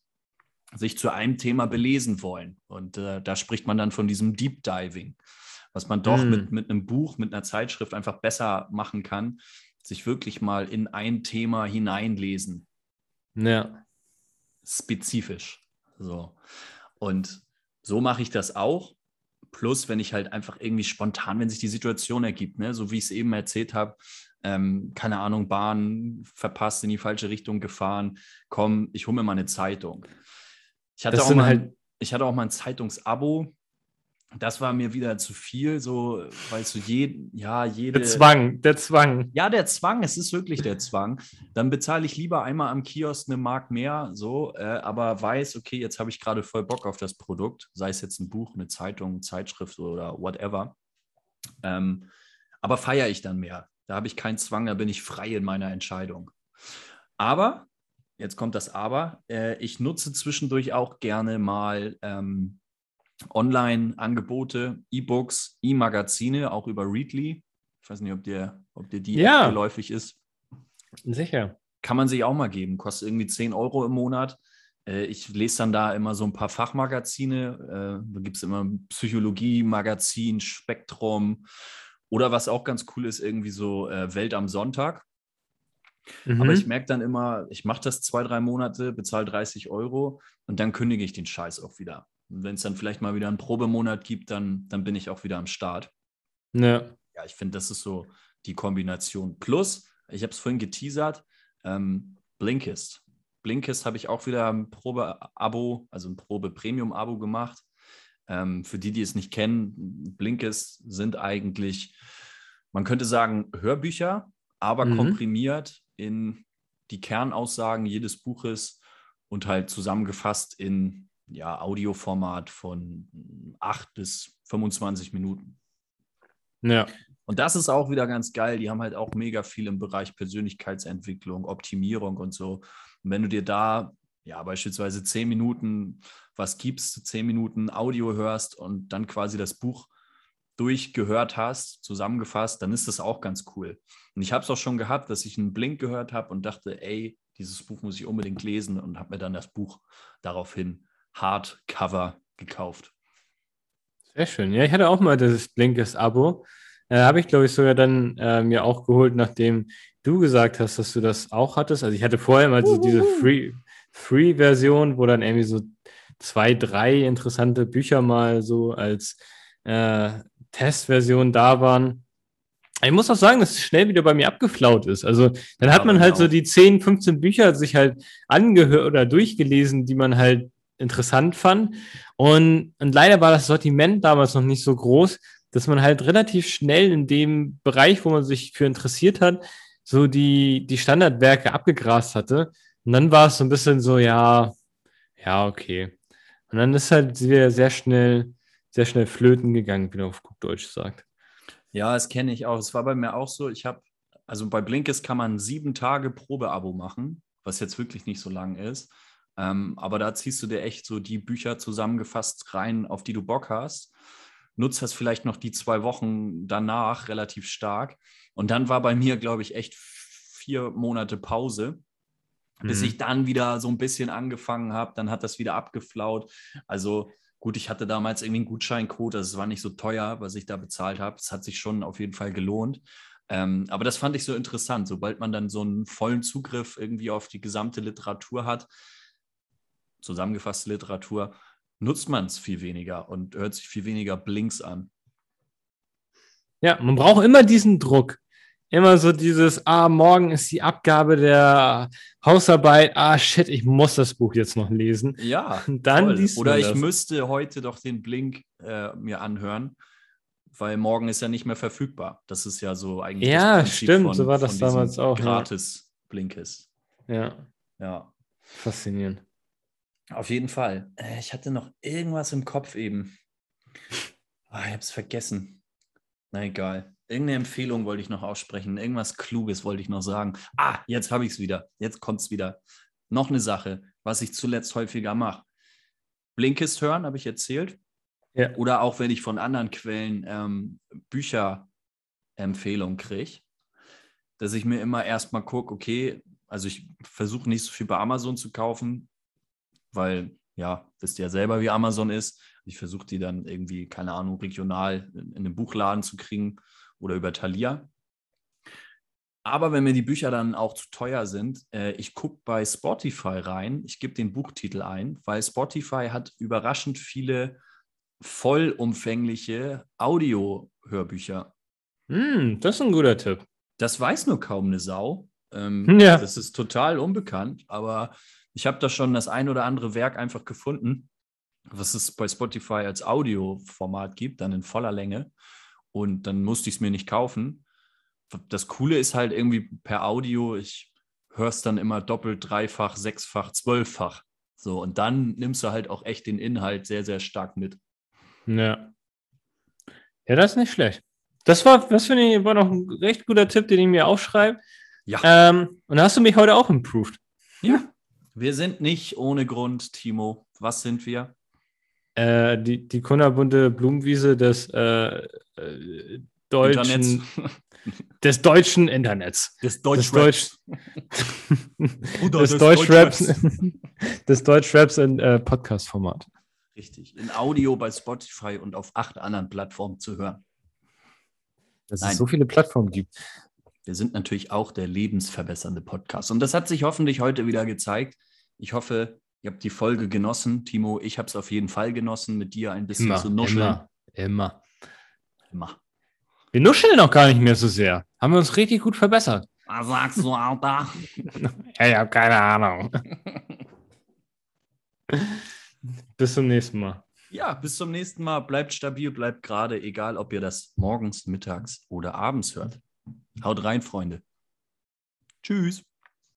sich zu einem Thema belesen wollen. Und äh, da spricht man dann von diesem Deep Diving, was man doch mm. mit, mit einem Buch, mit einer Zeitschrift einfach besser machen kann, sich wirklich mal in ein Thema hineinlesen. Ja. Spezifisch. So. Und so mache ich das auch. Plus, wenn ich halt einfach irgendwie spontan, wenn sich die Situation ergibt, ne, so wie ich es eben erzählt habe, ähm, keine Ahnung, Bahn verpasst, in die falsche Richtung gefahren, komm, ich hole mir mal eine Zeitung. Ich hatte, auch mal, halt ich hatte auch mal ein Zeitungsabo, das war mir wieder zu viel, so, weißt du, je, ja, jede. Der Zwang, der Zwang. Ja, der Zwang, es ist wirklich der Zwang. Dann bezahle ich lieber einmal am Kiosk eine Mark mehr, so, äh, aber weiß, okay, jetzt habe ich gerade voll Bock auf das Produkt, sei es jetzt ein Buch, eine Zeitung, eine Zeitschrift oder whatever. Ähm, aber feiere ich dann mehr. Da habe ich keinen Zwang, da bin ich frei in meiner Entscheidung. Aber, jetzt kommt das Aber, äh, ich nutze zwischendurch auch gerne mal. Ähm, Online-Angebote, E-Books, E-Magazine, auch über Readly. Ich weiß nicht, ob dir, ob dir die ja. geläufig ist. Sicher. Kann man sich auch mal geben. Kostet irgendwie 10 Euro im Monat. Äh, ich lese dann da immer so ein paar Fachmagazine. Äh, da gibt es immer Psychologie-Magazin, Spektrum. Oder was auch ganz cool ist, irgendwie so äh, Welt am Sonntag. Mhm. Aber ich merke dann immer, ich mache das zwei, drei Monate, bezahle 30 Euro und dann kündige ich den Scheiß auch wieder. Und wenn es dann vielleicht mal wieder einen Probemonat gibt, dann, dann bin ich auch wieder am Start. Ja. Ja, ich finde, das ist so die Kombination. Plus, ich habe es vorhin geteasert, ähm, Blinkist. Blinkist habe ich auch wieder ein Probe-Abo, also ein Probe-Premium-Abo gemacht. Ähm, für die, die es nicht kennen, Blinkist sind eigentlich, man könnte sagen, Hörbücher, aber mhm. komprimiert in die Kernaussagen jedes Buches und halt zusammengefasst in ja, Audioformat von 8 bis 25 Minuten. Ja. Und das ist auch wieder ganz geil. Die haben halt auch mega viel im Bereich Persönlichkeitsentwicklung, Optimierung und so. Und wenn du dir da ja beispielsweise 10 Minuten was gibst, 10 Minuten Audio hörst und dann quasi das Buch durchgehört hast, zusammengefasst, dann ist das auch ganz cool. Und ich habe es auch schon gehabt, dass ich einen Blink gehört habe und dachte, ey, dieses Buch muss ich unbedingt lesen und habe mir dann das Buch daraufhin Hardcover gekauft. Sehr schön. Ja, ich hatte auch mal das Blinkist-Abo. Äh, Habe ich, glaube ich, sogar dann äh, mir auch geholt, nachdem du gesagt hast, dass du das auch hattest. Also ich hatte vorher mal so diese Free-Version, Free wo dann irgendwie so zwei, drei interessante Bücher mal so als äh, Testversion da waren. Ich muss auch sagen, dass es schnell wieder bei mir abgeflaut ist. Also dann ja, hat man halt genau. so die 10, 15 Bücher sich halt angehört oder durchgelesen, die man halt interessant fand. Und, und leider war das Sortiment damals noch nicht so groß, dass man halt relativ schnell in dem Bereich, wo man sich für interessiert hat, so die, die Standardwerke abgegrast hatte. Und dann war es so ein bisschen so, ja, ja, okay. Und dann ist halt sehr, sehr schnell, sehr schnell flöten gegangen, wie man auf gut Deutsch sagt. Ja, das kenne ich auch. Es war bei mir auch so. Ich habe also bei Blinkist kann man sieben Tage Probeabo machen, was jetzt wirklich nicht so lang ist. Ähm, aber da ziehst du dir echt so die Bücher zusammengefasst rein, auf die du Bock hast. Nutzt das vielleicht noch die zwei Wochen danach relativ stark. Und dann war bei mir, glaube ich, echt vier Monate Pause, mhm. bis ich dann wieder so ein bisschen angefangen habe. Dann hat das wieder abgeflaut. Also gut, ich hatte damals irgendwie einen Gutscheincode, also es war nicht so teuer, was ich da bezahlt habe. Es hat sich schon auf jeden Fall gelohnt. Ähm, aber das fand ich so interessant. Sobald man dann so einen vollen Zugriff irgendwie auf die gesamte Literatur hat, zusammengefasste Literatur, nutzt man es viel weniger und hört sich viel weniger Blinks an. Ja, man braucht immer diesen Druck. Immer so dieses, ah, morgen ist die Abgabe der Hausarbeit, ah, shit, ich muss das Buch jetzt noch lesen. Ja, dann liest Oder ich das. müsste heute doch den Blink äh, mir anhören, weil morgen ist ja nicht mehr verfügbar. Das ist ja so eigentlich. Ja, stimmt, von, so war das damals auch. Gratis ja. Blink ist. Ja. Ja. Faszinierend. Auf jeden Fall. Äh, ich hatte noch irgendwas im Kopf eben. Oh, ich habe es vergessen. Na egal. Irgendeine Empfehlung wollte ich noch aussprechen. Irgendwas Kluges wollte ich noch sagen. Ah, jetzt habe ich es wieder. Jetzt kommt es wieder. Noch eine Sache, was ich zuletzt häufiger mache. Blinkist hören, habe ich erzählt. Ja. Oder auch wenn ich von anderen Quellen ähm, Bücherempfehlungen kriege, dass ich mir immer erstmal gucke, okay, also ich versuche nicht so viel bei Amazon zu kaufen, weil ja, wisst ihr ja selber, wie Amazon ist. Ich versuche die dann irgendwie, keine Ahnung, regional in, in einem Buchladen zu kriegen oder über Thalia. Aber wenn mir die Bücher dann auch zu teuer sind, äh, ich gucke bei Spotify rein, ich gebe den Buchtitel ein, weil Spotify hat überraschend viele vollumfängliche Audio-Hörbücher. Mm, das ist ein guter Tipp. Das weiß nur kaum eine Sau. Ähm, ja. Das ist total unbekannt, aber ich habe da schon das ein oder andere Werk einfach gefunden, was es bei Spotify als Audioformat gibt, dann in voller Länge. Und dann musste ich es mir nicht kaufen. Das Coole ist halt irgendwie per Audio, ich höre es dann immer doppelt, dreifach, sechsfach, zwölffach. So, und dann nimmst du halt auch echt den Inhalt sehr, sehr stark mit. Ja. Ja, das ist nicht schlecht. Das war, das finde ich, war noch ein recht guter Tipp, den ich mir aufschreibe. Ja. Ähm, und da hast du mich heute auch improved. Ja, wir sind nicht ohne Grund, Timo. Was sind wir? Äh, die, die kunterbunte Blumenwiese des äh, äh, deutschen <laughs> des deutschen Internets. Des <laughs> Deutschraps. des, des Deutschraps. des Deutschraps in äh, Podcast-Format. Richtig. In Audio bei Spotify und auf acht anderen Plattformen zu hören. Dass Nein. es so viele Plattformen gibt. Wir sind natürlich auch der lebensverbessernde Podcast. Und das hat sich hoffentlich heute wieder gezeigt. Ich hoffe, ihr habt die Folge genossen. Timo, ich habe es auf jeden Fall genossen, mit dir ein bisschen immer, zu nuscheln. Immer, immer. Immer. Wir nuscheln noch gar nicht mehr so sehr. Haben wir uns richtig gut verbessert. Was sagst du, Alter? <laughs> ich habe keine Ahnung. bis zum nächsten Mal. Ja, bis zum nächsten Mal. Bleibt stabil, bleibt gerade, egal ob ihr das morgens, mittags oder abends hört. Haut rein, Freunde. Tschüss.